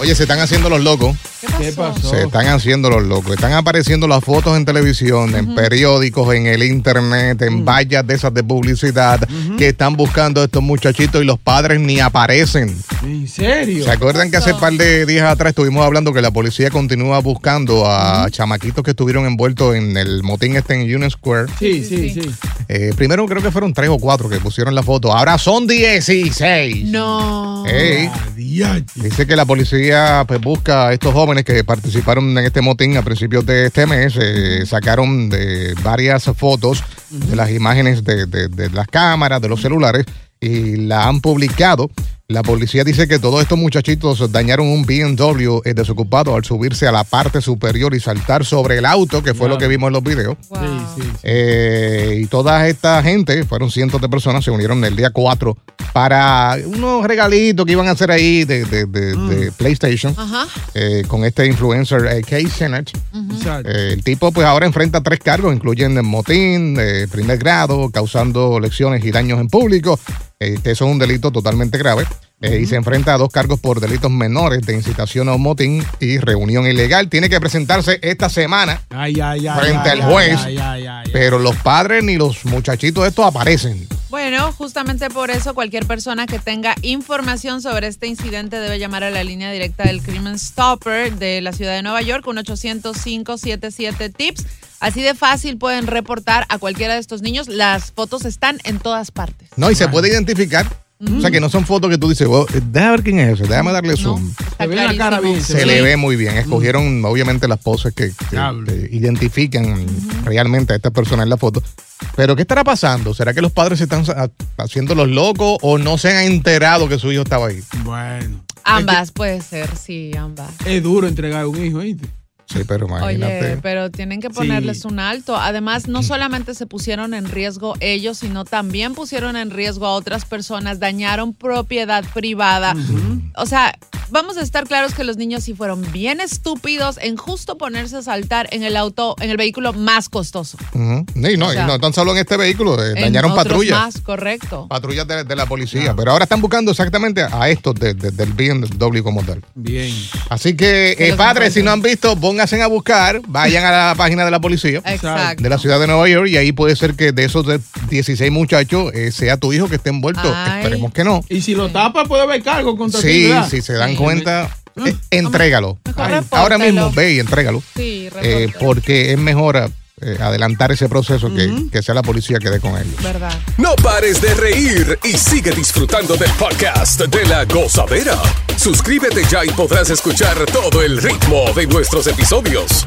Oye, se están haciendo los locos. ¿Qué pasó? Se están haciendo los locos. Están apareciendo las fotos en televisión, en periódicos, en el internet, en vallas de esas de publicidad que están buscando a estos muchachitos y los padres ni aparecen. ¿En serio? ¿Se acuerdan que hace un par de días atrás estuvimos hablando que la policía continúa buscando a chamaquitos que estuvieron envueltos en el motín este en Union Square? Sí, sí, sí. Eh, primero creo que fueron tres o cuatro que pusieron la foto. Ahora son 16. No. Ey. Diache. Dice que la policía pues, busca a estos jóvenes que participaron en este motín a principios de este mes. eh, sacaron de varias fotos de las imágenes de, de- de las cámaras, de los celulares, y la han publicado. La policía dice que todos estos muchachitos dañaron un BMW eh, desocupado al subirse a la parte superior y saltar sobre el auto, que fue lo que vimos en los videos. Sí, sí, sí. Eh, y toda esta gente, fueron cientos de personas, se unieron el día 4 para unos regalitos que iban a hacer ahí de, de- de- de PlayStation Ajá. eh, con este influencer eh, Kay Sennett. Exacto. Eh, el tipo pues ahora enfrenta tres cargos, incluyendo motín, eh, primer grado, causando lesiones y daños en público, que eso es un delito totalmente grave. Eh, Y se enfrenta a dos cargos por delitos menores de incitación a un motín y reunión ilegal. Tiene que presentarse esta semana Ay, ay, ay. frente al juez, pero los padres ni los muchachitos estos aparecen. Bueno, justamente por eso cualquier persona que tenga información sobre este incidente debe llamar a la línea directa del Crimen Stopper de la ciudad de Nueva York, un 800-577 tips. Así de fácil pueden reportar a cualquiera de estos niños. Las fotos están en todas partes. No, y se puede identificar. O sea, que no son fotos que tú dices, "Wow, eh, déjame ver quién es ese, déjame darle zoom. Se ve la cara bien. Se le ve muy bien. Escogieron, obviamente, las poses que, que- Diablo. que identifican realmente a esta persona en la foto. Pero, ¿qué estará pasando? ¿Será que los padres se están haciendo los locos o no se han enterado que su hijo estaba ahí? Bueno. Ambas, puede ser, sí, ambas. Es duro entregar un hijo, ¿viste? Sí, pero imagínate. Oye, pero tienen que ponerles un alto. Además, no solamente se pusieron en riesgo ellos, sino también pusieron en riesgo a otras personas, dañaron propiedad privada. O sea, vamos a estar claros que los niños sí fueron bien estúpidos en justo ponerse a saltar en el auto, en el vehículo más costoso. Y no, O sea, y no tan solo en este vehículo, eh, En dañaron patrullas. Más, correcto. Patrullas de, de la policía. Pero ahora están buscando exactamente a estos de- de- del BMW como tal. Bien. Así que, eh, padres, si no han visto, pónganse a buscar, vayan a la página de la policía Exacto. de la ciudad de Nueva York y ahí puede ser que de esos de 16 muchachos eh, sea tu hijo que esté envuelto. Ay. Esperemos que no. Y si lo tapa, puede haber cargo contra ti, Sí, si se dan Sí. Cuenta, eh, entrégalo. Mejor Ay, ahora mismo ve y entrégalo. Sí, eh, porque es mejor eh, adelantar ese proceso que, que sea la policía que dé con ellos. ¿Verdad? No pares de reír y sigue disfrutando del podcast de la gozadera. Suscríbete ya y podrás escuchar todo el ritmo de nuestros episodios.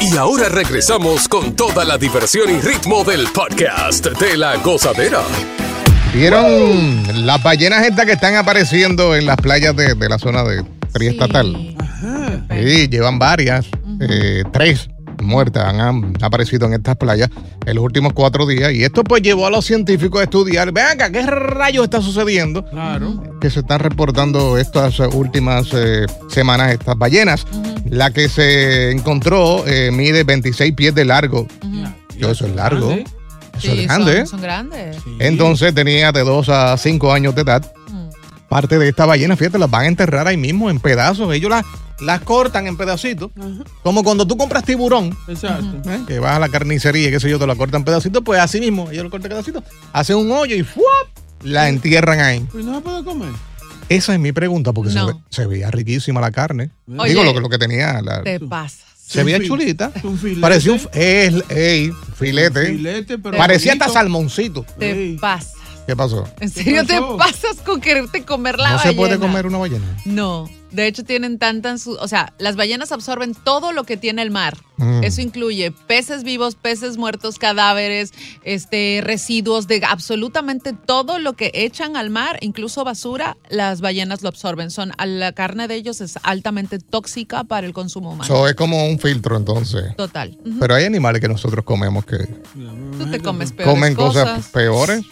Y ahora regresamos con toda la diversión y ritmo del podcast de la gozadera. ¿Vieron las ballenas estas que están apareciendo en las playas de, de la zona de triestatal? Sí, llevan varias, eh, tres muertas han, han aparecido en estas playas en los últimos cuatro días y esto pues llevó a los científicos a estudiar, vean acá, ¿qué rayos está sucediendo? Claro. Que se están reportando estas eh, últimas eh, semanas estas ballenas. La que se encontró eh, mide 26 pies de largo. Yo, eso es largo. Grande. Eso Sí, es grande. son, son grandes. Entonces tenía de 2 a 5 años de edad. Parte de esta ballena, fíjate, las van a enterrar ahí mismo en pedazos. Ellos las, las cortan en pedacitos. Como cuando tú compras tiburón, Exacto. ¿eh? que vas a la carnicería y qué sé yo, te la cortan en pedacitos, pues así mismo, ellos lo cortan en pedacitos, hacen un hoyo y ¡fuap! la entierran ahí. Pero no se puede comer. Esa es mi pregunta, porque se, No. ve- se veía riquísima la carne. Oye, Digo, lo, que- lo que tenía. la- Te pasas. se veía chulita. un filete. Parecía un ey, filete. Filete, pero Parecía bonito. hasta salmoncito. Te Sí. pasas. ¿Qué pasó? ¿En serio te pasas con quererte comer la no ballena? se puede comer una ballena. No, de hecho tienen tantas, o sea, las ballenas absorben todo lo que tiene el mar. Mm. Eso incluye peces vivos, peces muertos, cadáveres, este, residuos de absolutamente todo lo que echan al mar, incluso basura, las ballenas lo absorben. Son la carne de ellos es altamente tóxica para el consumo humano. Eso es como un filtro entonces. Total. Pero hay animales que nosotros comemos que Tú te comes peores comen cosas, cosas. peores.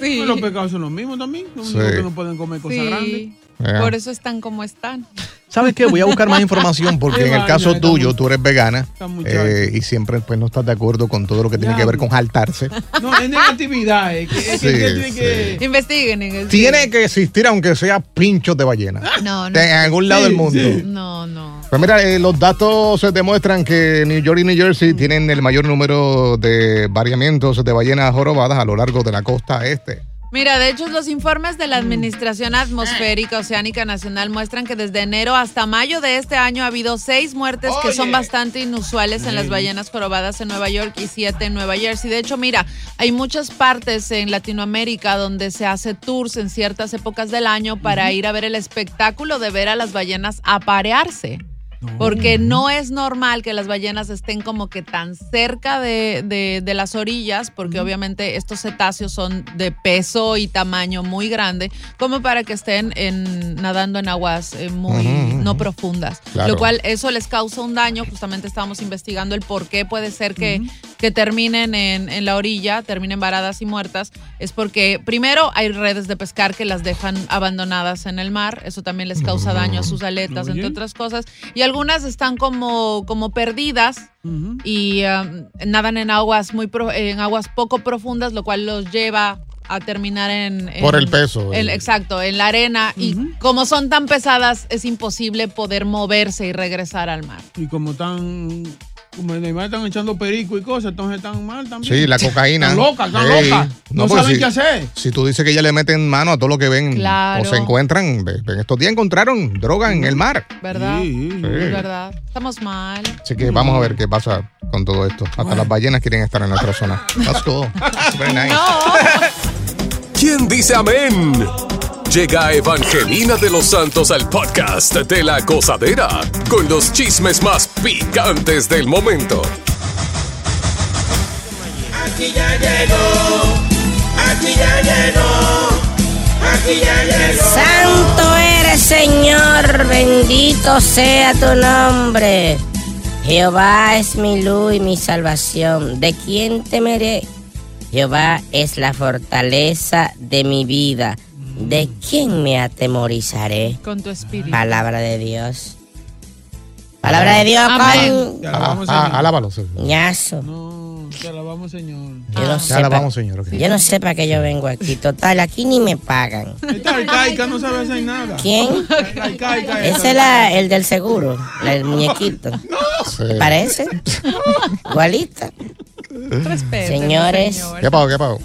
Sí. Los pecados son los mismos también. Los Sí. que no pueden comer cosas Sí. grandes. Por eso están como están. ¿Sabes qué? Voy a buscar más información porque en el caso tuyo, tú eres vegana eh, y siempre pues no estás de acuerdo con todo lo que tiene que ver con jaltarse. No, es negatividad. Es que, es Sí, tiene sí. que. Investiguen. investiguen. Tiene que existir aunque sea pinchos de ballena. No, no. En algún lado Sí, del mundo. sí. No, no. Pues mira, eh, los datos demuestran que New York y New Jersey tienen el mayor número de variamientos de ballenas jorobadas a lo largo de la costa este. Mira, de hecho, los informes de la Administración Atmosférica Oceánica Nacional muestran que desde enero hasta mayo de este año ha habido seis muertes que son bastante inusuales en las ballenas jorobadas en Nueva York y siete en Nueva Jersey. De hecho, mira, hay muchas partes en Latinoamérica donde se hace tours en ciertas épocas del año para ir a ver el espectáculo de ver a las ballenas aparearse. Porque no es normal que las ballenas estén como que tan cerca de, de- de las orillas, porque obviamente estos cetáceos son de peso y tamaño muy grande, como para que estén en- nadando en aguas eh, muy Ujú, ujú. no profundas. Claro. Lo cual eso les causa un daño. Justamente estábamos investigando el por qué puede ser que, que terminen en, en la orilla, terminen varadas y muertas. Es porque primero hay redes de pescar que las dejan abandonadas en el mar. Eso también les causa daño a sus aletas, entre otras cosas. Y algunas están como, como perdidas y um, nadan en aguas muy pro- en aguas poco profundas, lo cual los lleva a terminar en, en- Por el peso, en- el- exacto, en la arena. Y como son tan pesadas, es imposible poder moverse y regresar al mar. Y como están. Como están echando perico y cosas, entonces están mal también. Sí, la cocaína. Están locas, están Ey. locas. No, pues saben si- qué hacer. Si tú dices que ya le meten mano a todo lo que ven Claro. o se encuentran, en estos días encontraron droga en el mar. ¿Verdad? Sí. Es verdad. Estamos mal. Así que vamos a ver qué pasa con todo esto. Hasta las ballenas quieren estar en nuestra zona. That's cool. Very nice. ¿Quién dice amén? Llega Evangelina de los Santos al podcast de la gozadera con los chismes más picantes del momento. Aquí ya llegó, aquí ya llegó, aquí ya llegó. Santo eres, Señor, bendito sea tu nombre. Jehová es mi luz y mi salvación. ¿De quién temeré? Jehová es la fortaleza de mi vida. ¿De quién me atemorizaré? Con tu espíritu. Palabra de Dios. Palabra de Dios con Te alabamos, Ah, Señor. alábalo, Señor. ñazo. No, te alabamos, Señor. Yo no Te sé alabamos, Señor. ok. Yo no sé para qué yo vengo aquí. Total, aquí ni me pagan. Esta arcaica no sabe hacer nada. ¿Quién? La arcaica esa. Ese es la- el del seguro, el muñequito. Sí. ¿Parece? Igualita. Respeten, Señores. señor. ¿Qué pasó? ¿Qué pasó?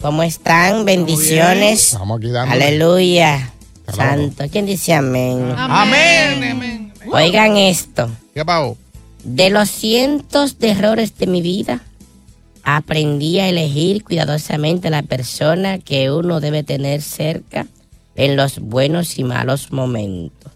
¿Cómo están? Bendiciones. Estamos aquí. Aleluya. Santo. ¿Quién dice amén? Amén, amén. Oigan esto. ¿Qué pasó? De los cientos de errores de mi vida, aprendí a elegir cuidadosamente la persona que uno debe tener cerca en los buenos y malos momentos.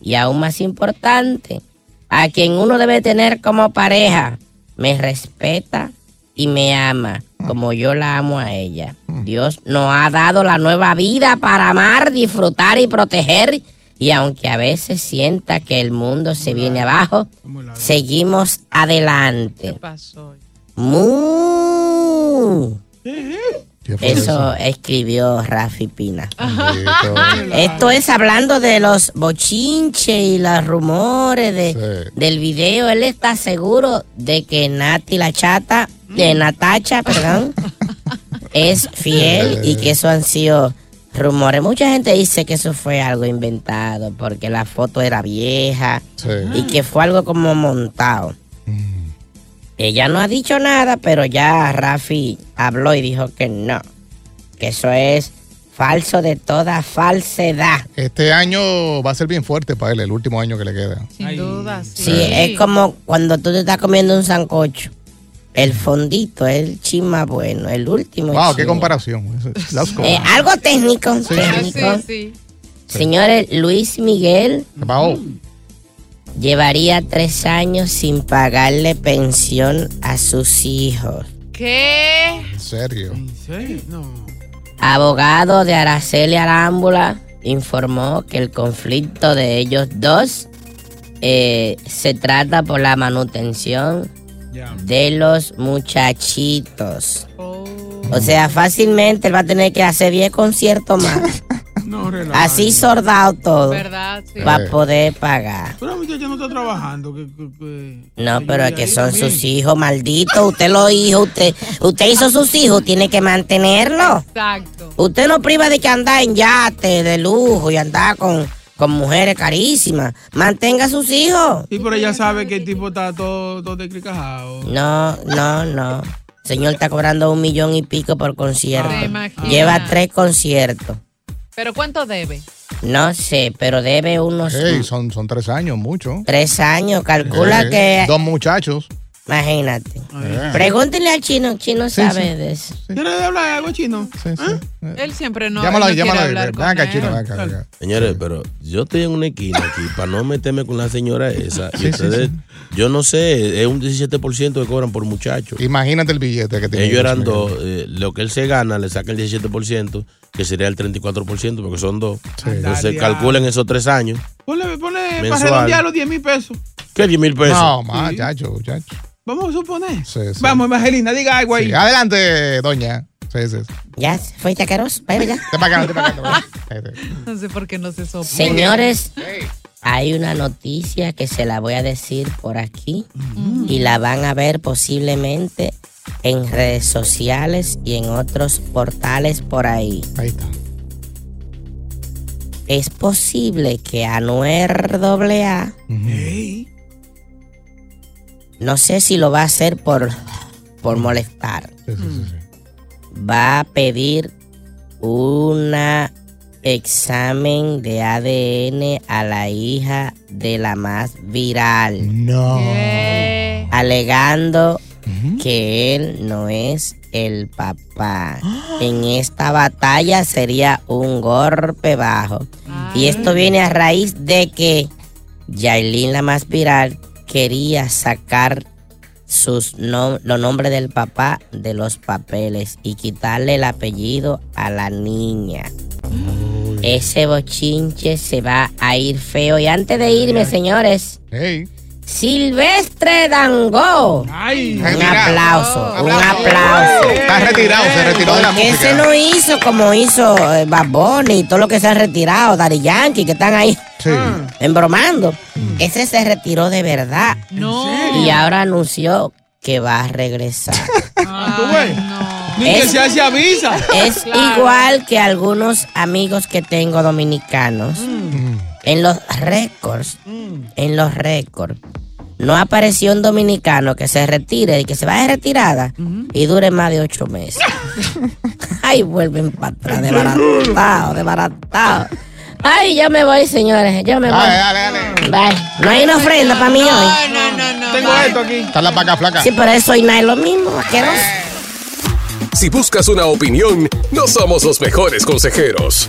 Y aún más importante, a quien uno debe tener como pareja, me respeta y me ama como yo la amo a ella. Dios nos ha dado la nueva vida para amar, disfrutar y proteger. Y aunque a veces sienta que el mundo se viene abajo, seguimos adelante. ¿Qué pasó? Mu. ¿Qué fue Eso escribió Rafi Pina. Esto es hablando de los bochinches y los rumores de, Sí. del video. Él está seguro de que Nati la chata, de Natacha, perdón, es fiel y que eso han sido rumores. Mucha gente dice que eso fue algo inventado porque la foto era vieja Sí. y que fue algo como montado. Ella no ha dicho nada, pero ya Rafi habló y dijo que no, que eso es falso de toda falsedad. Este año va a ser bien fuerte para él, el último año que le queda. Sin duda, sí. Sí, es como cuando tú te estás comiendo un sancocho. El fondito el chisma bueno, el último. Wow, qué comparación. Eh, algo técnico, técnico. sí, sí. Señores, Luis Miguel llevaría tres años sin pagarle pensión a sus hijos. ¿Qué? En serio. ¿En serio? No. Abogado de Araceli Arámbula informó que el conflicto de ellos dos eh, se trata por la manutención De los muchachitos. Oh. O sea, fácilmente él va a tener que hacer 10 conciertos más. No. Así soldado todo. ¿Verdad? Sí. Va a poder pagar. Pero muchacha no está trabajando. Que, que- que- No, pero es que son también. sus hijos, malditos. Usted los hijos, usted, usted hizo sus hijos, tiene que mantenerlos. Exacto. Usted no priva de que anda en yate de lujo y anda con, con mujeres carísimas. Mantenga a sus hijos. Sí, pero ella sabe que el tipo está todo, todo descricajado. No, no, no. Señor está cobrando un millón y pico por concierto. Imagina. Lleva tres conciertos. ¿Pero cuánto debe? No sé, pero debe unos Hey, son, son tres años, mucho. tres años. Calcula que. Dos muchachos. Imagínate. Eh. Pregúntenle al chino. Chino Sí, sabe sí. de eso. ¿Quieres hablar algo chino? Sí, sí. Eh, Él siempre no, llámalo no llámalo Ven acá, chino, ven acá, ven acá. Señores, pero yo estoy en una esquina aquí para no meterme con la señora esa. Y Sí, sí, ustedes, yo no sé, es un 17% que cobran por muchacho. Imagínate el billete que tiene. Ellos eran dos, eh, lo que él se gana le saca el 17%, que sería el 34%, porque son dos. Sí. Entonces calculen esos tres años. Ponle, ponle para redondear los 10 mil pesos. ¿Qué 10 mil pesos? No, más, chacho, chacho. Vamos a suponer. Sí, sí. Vamos, Evangelina, diga algo ahí. Sí, Adelante, doña. Sí, sí. sí. Ya, fuiste caros. Vaya ya. Te para acá, te para acá. No sé por qué no se sopla. Señores, hay una noticia que se la voy a decir por aquí y la van a ver posiblemente en redes sociales y en otros portales por ahí. Ahí está. Es posible que Anuel AA, Ey. no sé si lo va a hacer por, por molestar, Sí, sí, sí, sí. va a pedir una examen de ADN a la hija de la más viral. No. ¿Qué? alegando que él no es el papá. En esta batalla sería un golpe bajo. Y esto viene a raíz de que Yailin, la más viral, quería sacar sus nom- los nombres del papá de los papeles y quitarle el apellido a la niña. Ese bochinche se va a ir feo. Y antes de irme, señores, Hey. Silvestre Dangó. un aplauso, un aplauso. Está retirado, se retiró de la música. ese no hizo como hizo eh, Bad Bunny y todo lo que se han retirado, Daddy Yankee, que están ahí embromando. Ese se retiró de verdad. No. Y ahora anunció que va a regresar. Ah, ¿Tú ves? Ni que se hace avisa. Es igual que algunos amigos que tengo dominicanos. En los récords, en los récords, no apareció un dominicano que se retire y que se vaya de retirada y dure más de ocho meses. Ay, vuelven para atrás, desbaratado, desbaratado. Ay, yo me voy, señores, yo me voy. Dale, dale, Bye. No hay una ofrenda para mí hoy. Tengo esto aquí. Está la vaca flaca. Sí, pero eso y no es lo mismo, asqueroso. Si buscas una opinión, no somos los mejores consejeros.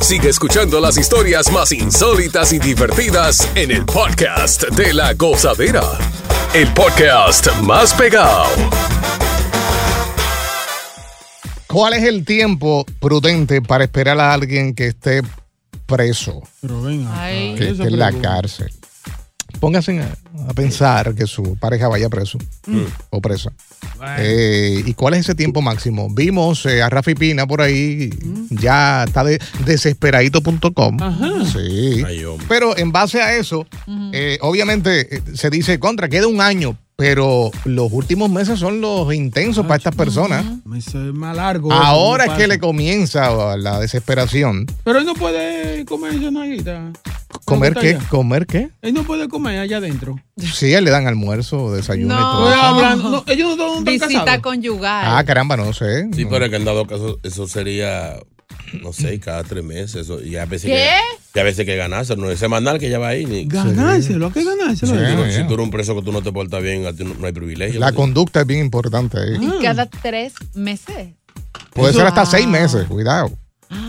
Sigue escuchando las historias más insólitas y divertidas en el podcast de la gozadera. El podcast más pegado. ¿Cuál es el tiempo prudente para esperar a alguien que esté preso? Pero venga. que esté en la cárcel. Pónganse a, a pensar que su pareja vaya preso Mm. o presa. Eh, ¿Y cuál es ese tiempo máximo? Vimos eh, a Rafi Pina por ahí, Mm. ya está de desesperadito.com. Sí. Pero en base a eso, eh, obviamente se dice contra, queda un año, pero los últimos meses son los intensos para estas personas. Es más largo. Ahora es que le comienza la desesperación. Pero él no puede comer esa naguita. ¿Comer qué? allá. ¿Comer qué? Él no puede comer allá adentro. Sí, a él le dan almuerzo, desayuno y No. todo. Estoy eso. hablando- no, ellos no están Visita casados. conyugal. Ah, caramba, no sé. Sí, pero es que en dado caso eso sería, no sé, cada tres meses. Eso, y a veces ¿Qué? Que, y a veces que ganarse, no es semanal que ya va ahí. Ni, Ganárselo, ¿a qué ganárselo? Si tú, no- Sí, si ya. tú eres un preso que tú no te portas bien, a ti no, no hay privilegio. La conducta es bien importante ahí. Y cada tres meses. Puede ser hasta seis meses, cuidado.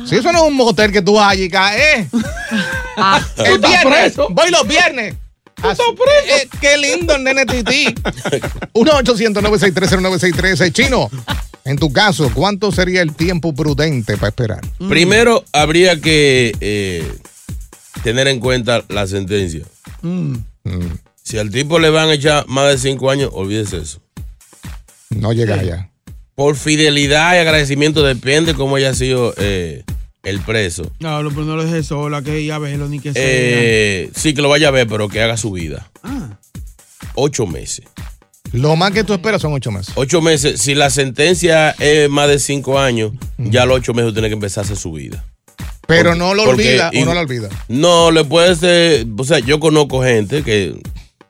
Si eso no es un motel que tú vas allí, caes. Ah, el viernes. preso. Voy los viernes. Eh, qué lindo el nene tití. 1-800-963-0963. Chino, en tu caso, ¿cuánto sería el tiempo prudente para esperar? Primero, habría que eh, tener en cuenta la sentencia. Mm. Si al tipo le van a echar más de cinco años, olvídese eso. No llega allá. Por fidelidad y agradecimiento depende cómo haya sido eh, el preso. No, pero no lo dejes sola, que ella verlo ni que sea. Eh, sí, que lo vaya a ver, pero que haga su vida. Ah. Ocho meses. Lo más que tú esperas son ocho meses. Ocho meses. Si la sentencia es más de cinco años, ya a los ocho meses tiene que empezar a hacer su vida. Pero Porque- no lo porque olvida o y- no lo olvida. No, le puede ser. O sea, yo conozco gente que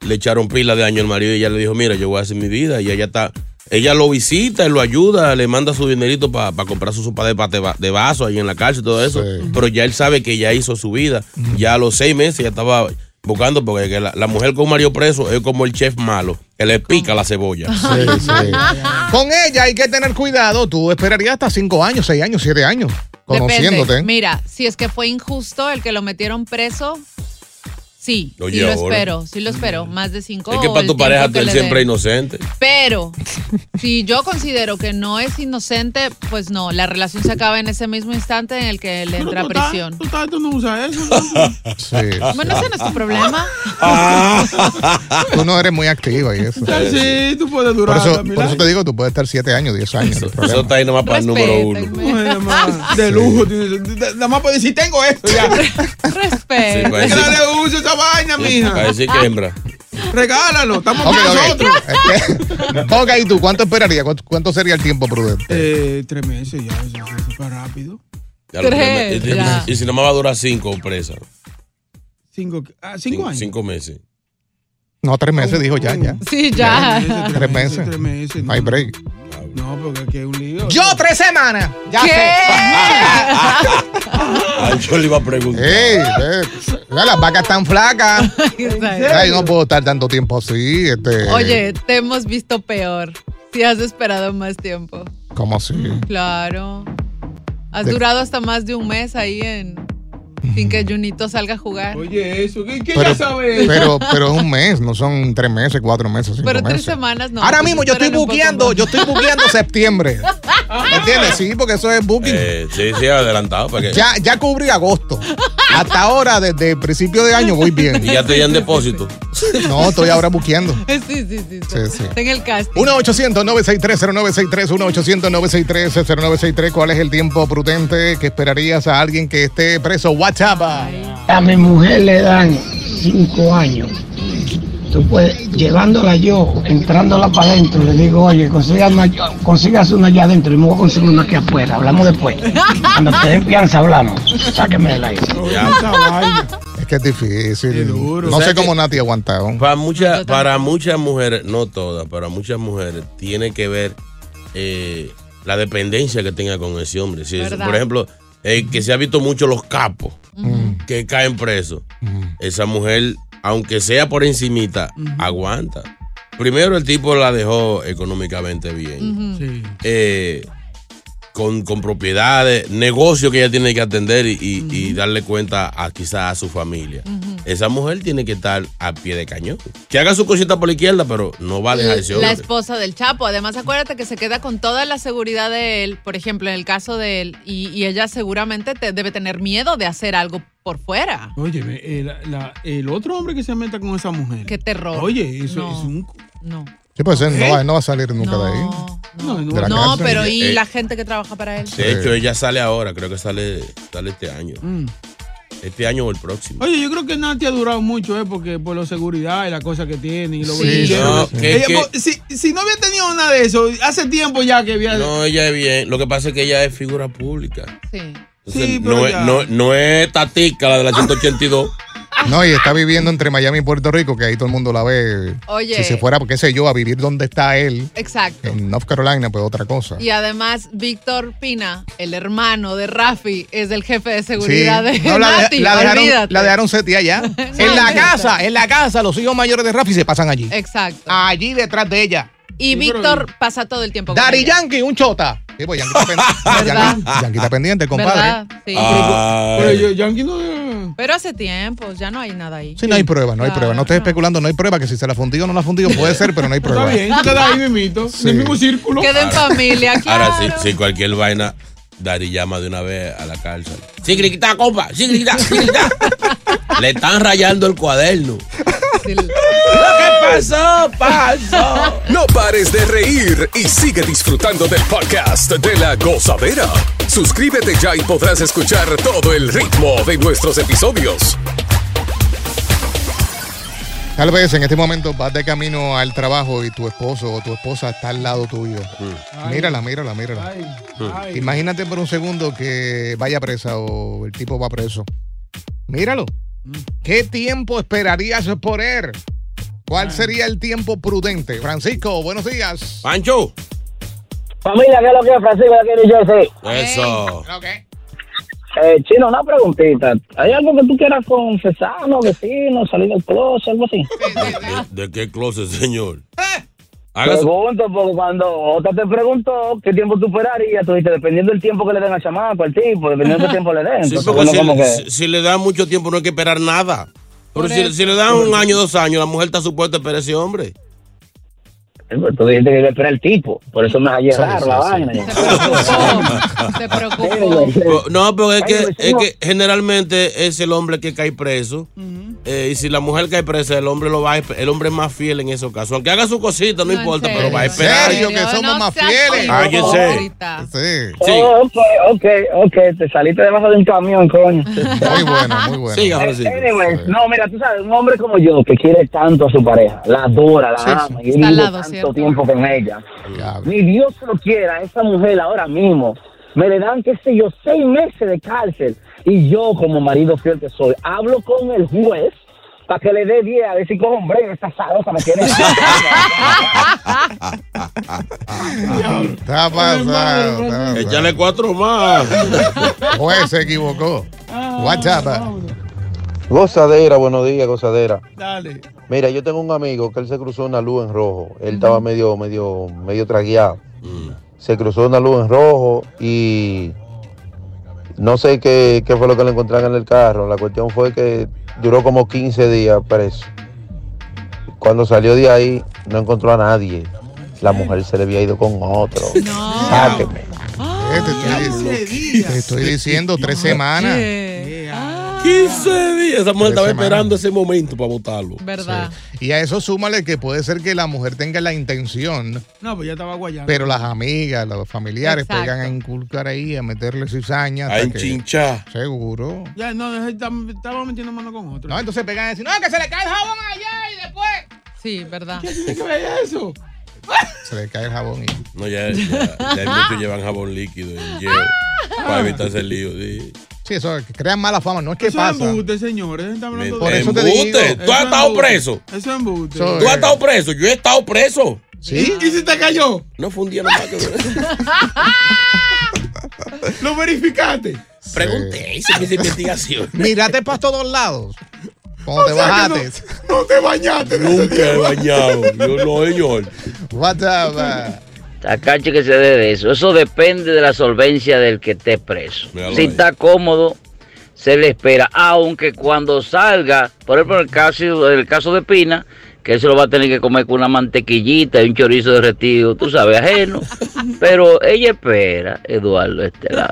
le echaron pila de año al marido y ella le dijo: Mira, yo voy a hacer mi vida. Y ella está. Ella lo visita, él lo ayuda, le manda su dinerito para comprar su sopa de, pa- de, va- de vaso ahí en la cárcel y todo eso. Pero ya él sabe que ya hizo su vida. Ya a los seis meses ya estaba buscando, porque que la, la mujer con Mario preso es como el chef malo, que le pica la cebolla. Sí, sí. Con ella hay que tener cuidado. Tú esperarías hasta cinco años, seis años, siete años, conociéndote. Depende. Mira, si es que fue injusto el que lo metieron preso, Sí, Oye, sí lo ahora. espero, sí lo espero. Más de cinco. Es que para tu pareja que él siempre es inocente. Pero si yo considero que no es inocente, pues no, la relación se acaba en ese mismo instante en el que le entra tú estás- prisión. Tú, tú no usas eso. Sí. Bueno, ese no es tu problema. Tú no eres muy activa y eso. Sí, tú puedes Por durar. eso, por eso te digo, tú puedes estar 7 años, 10 años. no problema. Eso está ahí nomás para el número uno. Más, de lujo. Nada más puede decir, tengo esto ya. Respeto. Sí, vaina, mija. Para decir que hembra. Regálalo, estamos Ok, con ok. nosotros. Ok, ¿y tú cuánto esperarías? ¿Cuánto, cuánto sería el tiempo prudente? Eh, tres meses ya, eso, fue rápido. Ya lo Tres, preme- y- ya. Y, si nomás va a durar cinco presa. Cinco, ah, cinco años. Cinco meses. No, tres meses, dijo ya, ya. Sí, ya. Tres meses. Tres meses. No hay break. No, porque aquí hay un lío. Yo tres semanas. Ya ¿Qué? Ay, yo le iba a preguntar. Ey, ve, las vacas están flacas. Ay, no puedo estar tanto tiempo así. Este, Oye, te hemos visto peor. Si has esperado más tiempo. ¿Cómo así? Claro. Has De- durado hasta más de un mes ahí en sin que Junito salga a jugar. Oye, eso, ¿qué, qué Pero, ya sabes? pero, pero es un mes, no son tres meses, cuatro meses, cinco Pero tres meses. semanas no. Ahora pues mismo yo estoy buqueando, yo estoy buqueando septiembre. ¿Me entiendes? Sí, porque eso es booking. Eh, sí, sí, adelantado. Para que, Ya, ya cubrí agosto. Hasta ahora, desde el principio de año, voy bien. Y ya te en depósito. No, estoy ahora buqueando. Sí, sí, sí. sí. Sí, en el casting. 1-800-963-0963, 1-800-963-0963. ¿Cuál es el tiempo prudente que esperarías a alguien que esté preso? WhatsApp. A mi mujer le dan cinco años. Tú puedes, llevándola yo, entrándola para adentro, le digo, oye, consígase una, allá adentro y me voy a conseguir una aquí afuera. Hablamos después. Cuando te den fianza, hablamos. Sáqueme del aire. Es que es difícil. duro. No O sea sé cómo Nati ha aguantado. Para muchas, para muchas mujeres, no todas, para muchas mujeres tiene que ver eh, la dependencia que tenga con ese hombre. Si es- ¿Verdad? por ejemplo, eh, que se ha visto mucho los capos que caen presos. Esa mujer, aunque sea por encimita, aguanta. Primero el tipo la dejó económicamente bien. Sí. Eh, con, con propiedades, negocios que ella tiene que atender y, y- y darle cuenta a quizás a su familia. Esa mujer tiene que estar a pie de cañón. Que haga su cosita por la izquierda, pero no va a dejar ese La hombre. esposa del Chapo. Además, acuérdate que se queda con toda la seguridad de él, por ejemplo, en el caso de él, y, y ella seguramente te debe tener miedo de hacer algo por fuera. Oye, el, la- el otro hombre que se meta con esa mujer. Qué terror. Oye, eso No. es un. No. Sí, pues él ¿Eh? no, va, él no va a salir nunca de ahí. No, De la No, cárcel. pero ¿y Eh, la gente que trabaja para él? De hecho, ella sale ahora, creo que sale, sale este año. Mm. Este año o el próximo. Oye, yo creo que Nati ha durado mucho, ¿eh? Porque por la seguridad y la cosa que tiene y lo Sí, bolicheros. no, que- Ella, que- po- si, si no había tenido nada de eso, hace tiempo ya que había. No, ella es bien. Lo que pasa es que ella es figura pública. Sí. Entonces, Sí, pero no, es, no, no es Tatica, la de la 182. No, y está viviendo entre Miami y Puerto Rico, que ahí todo el mundo la ve. Oye. Si se fuera, qué sé yo, a vivir donde está él, Exacto. en North Carolina, pues otra cosa. Y además, Víctor Pina, el hermano de Rafi, es el jefe de seguridad de No, la, de- Nati. la dejaron, olvídate. la dejaron setía allá. en la casa, en la casa, los hijos mayores de Rafi se pasan allí. Exacto. Allí detrás de ella. Y Víctor pasa todo el tiempo con Dari. Yankee, un chota. Sí, pues Yankee está pendiente. ¿Verdad? Yankee- Yankee está pendiente, compadre. Sí. Pero yo, Yankee no. Pero hace tiempo, ya no hay nada ahí. Sí, no hay prueba, no hay Claro. prueba. No estés especulando, no hay prueba que si se la fundió o no la fundió, puede ser, pero no hay prueba. Está bien, tú quedas ahí mismito, en el mismo círculo. Queda en familia, claro. Ahora sí, sí, cualquier vaina, Dari llama de una vez a la cárcel. Sí, grita, compa, sí, grita, sí, grita. Le están rayando el cuaderno. Sí. ¿Qué pasó? Pasó. No pares de reír y sigue disfrutando del podcast de la gozadera. Suscríbete ya y podrás escuchar todo el ritmo de nuestros episodios. Tal vez en este momento vas de camino al trabajo y tu esposo o tu esposa está al lado tuyo. Mírala, mírala, mírala. Ay. Imagínate por un segundo que vaya presa o el tipo va preso. Míralo. ¿Qué tiempo esperarías por él? ¿Cuál sería el tiempo prudente? Francisco, buenos días. Pancho. Familia, ¿qué es lo que es Francisco de aquí de New Jersey? Eso. Eh, Chino, una preguntita. ¿Hay algo que tú quieras confesar, no, vecino, salir del closet, algo así? ¿De, de qué closet, señor? Pregunto, porque cuando otra te preguntó qué tiempo tú esperarías, tú dijiste, dependiendo del tiempo que le den al chamaco, al tipo, dependiendo del tiempo le den. Sí, porque si, como que... si- le da mucho tiempo no hay que esperar nada. Pero si, si le dan un año, dos años, la mujer está supuesta a esperar a ese hombre. Tú dijiste que iba a esperar el tipo. Por eso me Sí, raro sí, la sí. vaina. Se preocupó. No, pero es que, es que generalmente es el hombre que cae preso. Eh, y si la mujer cae presa, el hombre lo va a el hombre es más fiel en esos casos. Aunque haga su cosita, no, importa, pero va a ¿En esperar. serio que somos No más fieles? Cállese. Sí. Sí. Oh, ok, ok, ok. Te saliste debajo de un camión, coño. Muy bueno, muy bueno. Siga, Francisco. Anyways, no, mira, tú sabes, un hombre como yo que quiere tanto a su pareja, la adora, la Sí, ama, y Está al vive tanto ¿cierto? tiempo con ella. Ni Dios lo quiera, esa mujer ahora mismo me le dan, qué sé yo, seis meses de cárcel. Y yo, como marido fiel que soy, hablo con el juez para que le dé 10 a ver si cojo un break. Esa zarosa me tiene. Está pasado. está pasado. Échale cuatro más. Juez se equivocó. WhatsApp. Gozadera, buenos días, gozadera. Dale. Mira, yo tengo un amigo que él se cruzó una luz en rojo. Él estaba medio, medio, medio tragueado. Se cruzó una luz en rojo y no sé qué, qué fue lo que le encontraron en el carro. La cuestión fue que duró como 15 días preso. Cuando salió de ahí, no encontró a nadie. La mujer se le había ido con otro. Sáqueme. Te, estoy, te estoy diciendo tres semanas. 15 días. Esa mujer estaba esperando ese momento para votarlo. ¿Verdad? Y a eso súmale que puede ser que la mujer tenga la intención, No, pues ya estaba guayando. pero las amigas, los familiares Exacto. pegan a inculcar ahí, a meterle cizaña. A enchinchar. Seguro. Ya, no, estaba, metiendo mano con otro. No, entonces pegan a decir, no, que se le cae el jabón allá y después Sí, ¿verdad? ¿Qué tiene que ver eso? se le cae el jabón y... No, ya, ya, ya hay muchos llevan jabón líquido en hielo para evitarse el lío. Sí. Sí, eso crean mala fama, no es que Eso es pasa. embuste, señores. Está hablando Por eso te Embuste. digo. ¿Tú has Eso es estado embuste. preso? Eso es embuste. So- ¿Tú has estado preso? Yo he estado preso. ¿Sí? ¿Y si te cayó? No fue un día nomás que... ¿Lo verificaste? Pregunté, hice mis investigaciones. Mírate para todos lados. Cuando te O que bajaste. No, no te bañaste. Nunca he bañado. Yo no, señor. WhatsApp. Tacacho que se dé de eso. Eso depende de la solvencia del que esté preso. Míralo Si ahí. está cómodo, se le espera. Aunque cuando salga, por ejemplo, en el caso, el caso de Pina, que él se lo va a tener que comer con una mantequillita y un chorizo derretido, tú sabes, ajeno. Pero ella espera, Eduardo, este lado.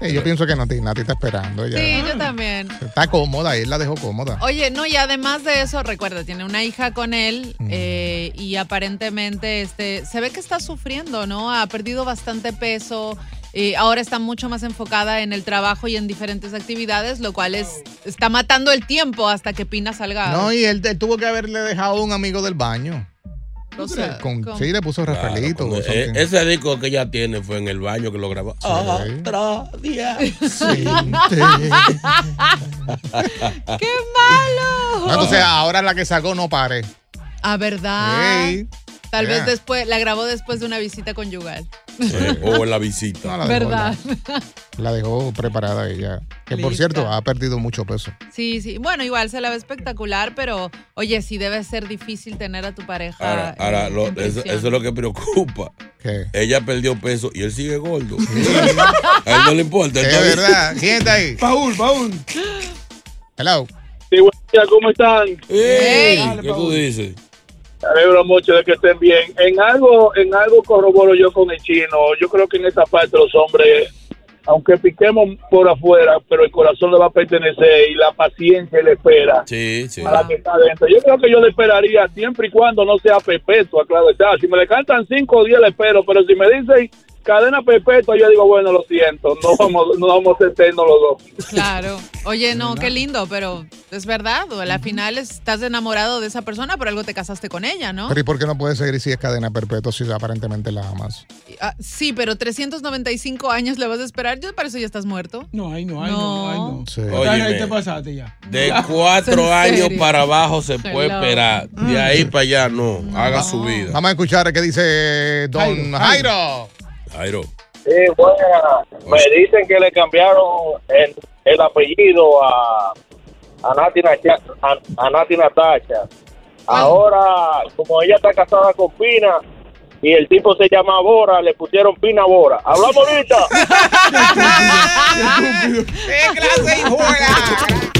Sí, yo pienso que Nati, Nati está esperando. Ella Sí, yo también. está cómoda, él la dejó cómoda. Oye, no, y además de eso, recuerda, tiene una hija con él eh, y aparentemente este, se ve que está sufriendo, ¿no? Ha perdido bastante peso. Y ahora está mucho más enfocada en el trabajo y en diferentes actividades, lo cual es está matando el tiempo hasta que Pina salga. No, y él, él tuvo que haberle dejado a un amigo del baño. O sea, Con, con- sí, le puso Rafaelito. eh, something. ese disco que ella tiene fue en el baño que lo grabó. Otro día. ¡Qué malo! No, entonces ahora la que sacó no pare. Ah, ¿verdad? Ey. Tal vez después, la grabó después de una visita conyugal. Eh, o en la visita. No, la dejó, ¿Verdad? La dejó preparada ella. Que por cierto, ha perdido mucho peso. Sí, sí. Bueno, igual se la ve espectacular, pero oye, sí debe ser difícil tener a tu pareja. Ahora, ahora en- lo- en eso, es lo que preocupa. ¿Qué? Ella perdió peso y él sigue gordo. A él no le importa. Es verdad. ¿Quién está ahí? Paul, Paul. Hello. Sí, buen día, ¿cómo están? Ey, Dale, ¿Qué tú dices? Me alegro mucho de que estén bien. En algo, en algo corroboro yo con el chino. Yo creo que en esa parte los hombres, aunque piquemos por afuera, pero el corazón le va a pertenecer y la paciencia le espera Sí, sí. a la que está adentro. Yo creo que yo le esperaría siempre y cuando no sea perpetua, claro está. Si me le cantan cinco o diez le espero, pero si me dicen cadena perpetua, yo digo, bueno, lo siento, no vamos, no vamos a eternos los dos. Claro. Oye, no, qué lindo, pero es verdad. O a la final estás enamorado de esa persona, por algo te casaste con ella, ¿no? Pero ¿y por qué no puede seguir si es cadena perpetua si aparentemente la amas? Ah, sí, pero 395 años le vas a esperar. Yo para eso ya estás muerto. No, ay, no, ay, no, ay, no. Sí. Ahí te pasaste ya. De cuatro ¿En años serio? para abajo se puede Hello. esperar. De ahí para allá no. Haga su vida. Vamos a escuchar qué dice don Jairo, Jairo. Jairo. Sí, bueno, me dicen que le cambiaron el, el apellido a, a, Nati Nacha- a, a Nati Natacha. Ahora, como ella está casada con Pina y el tipo se llama Bora, le pusieron Pina Bora. Hablamos ahorita. ¡Qué clase de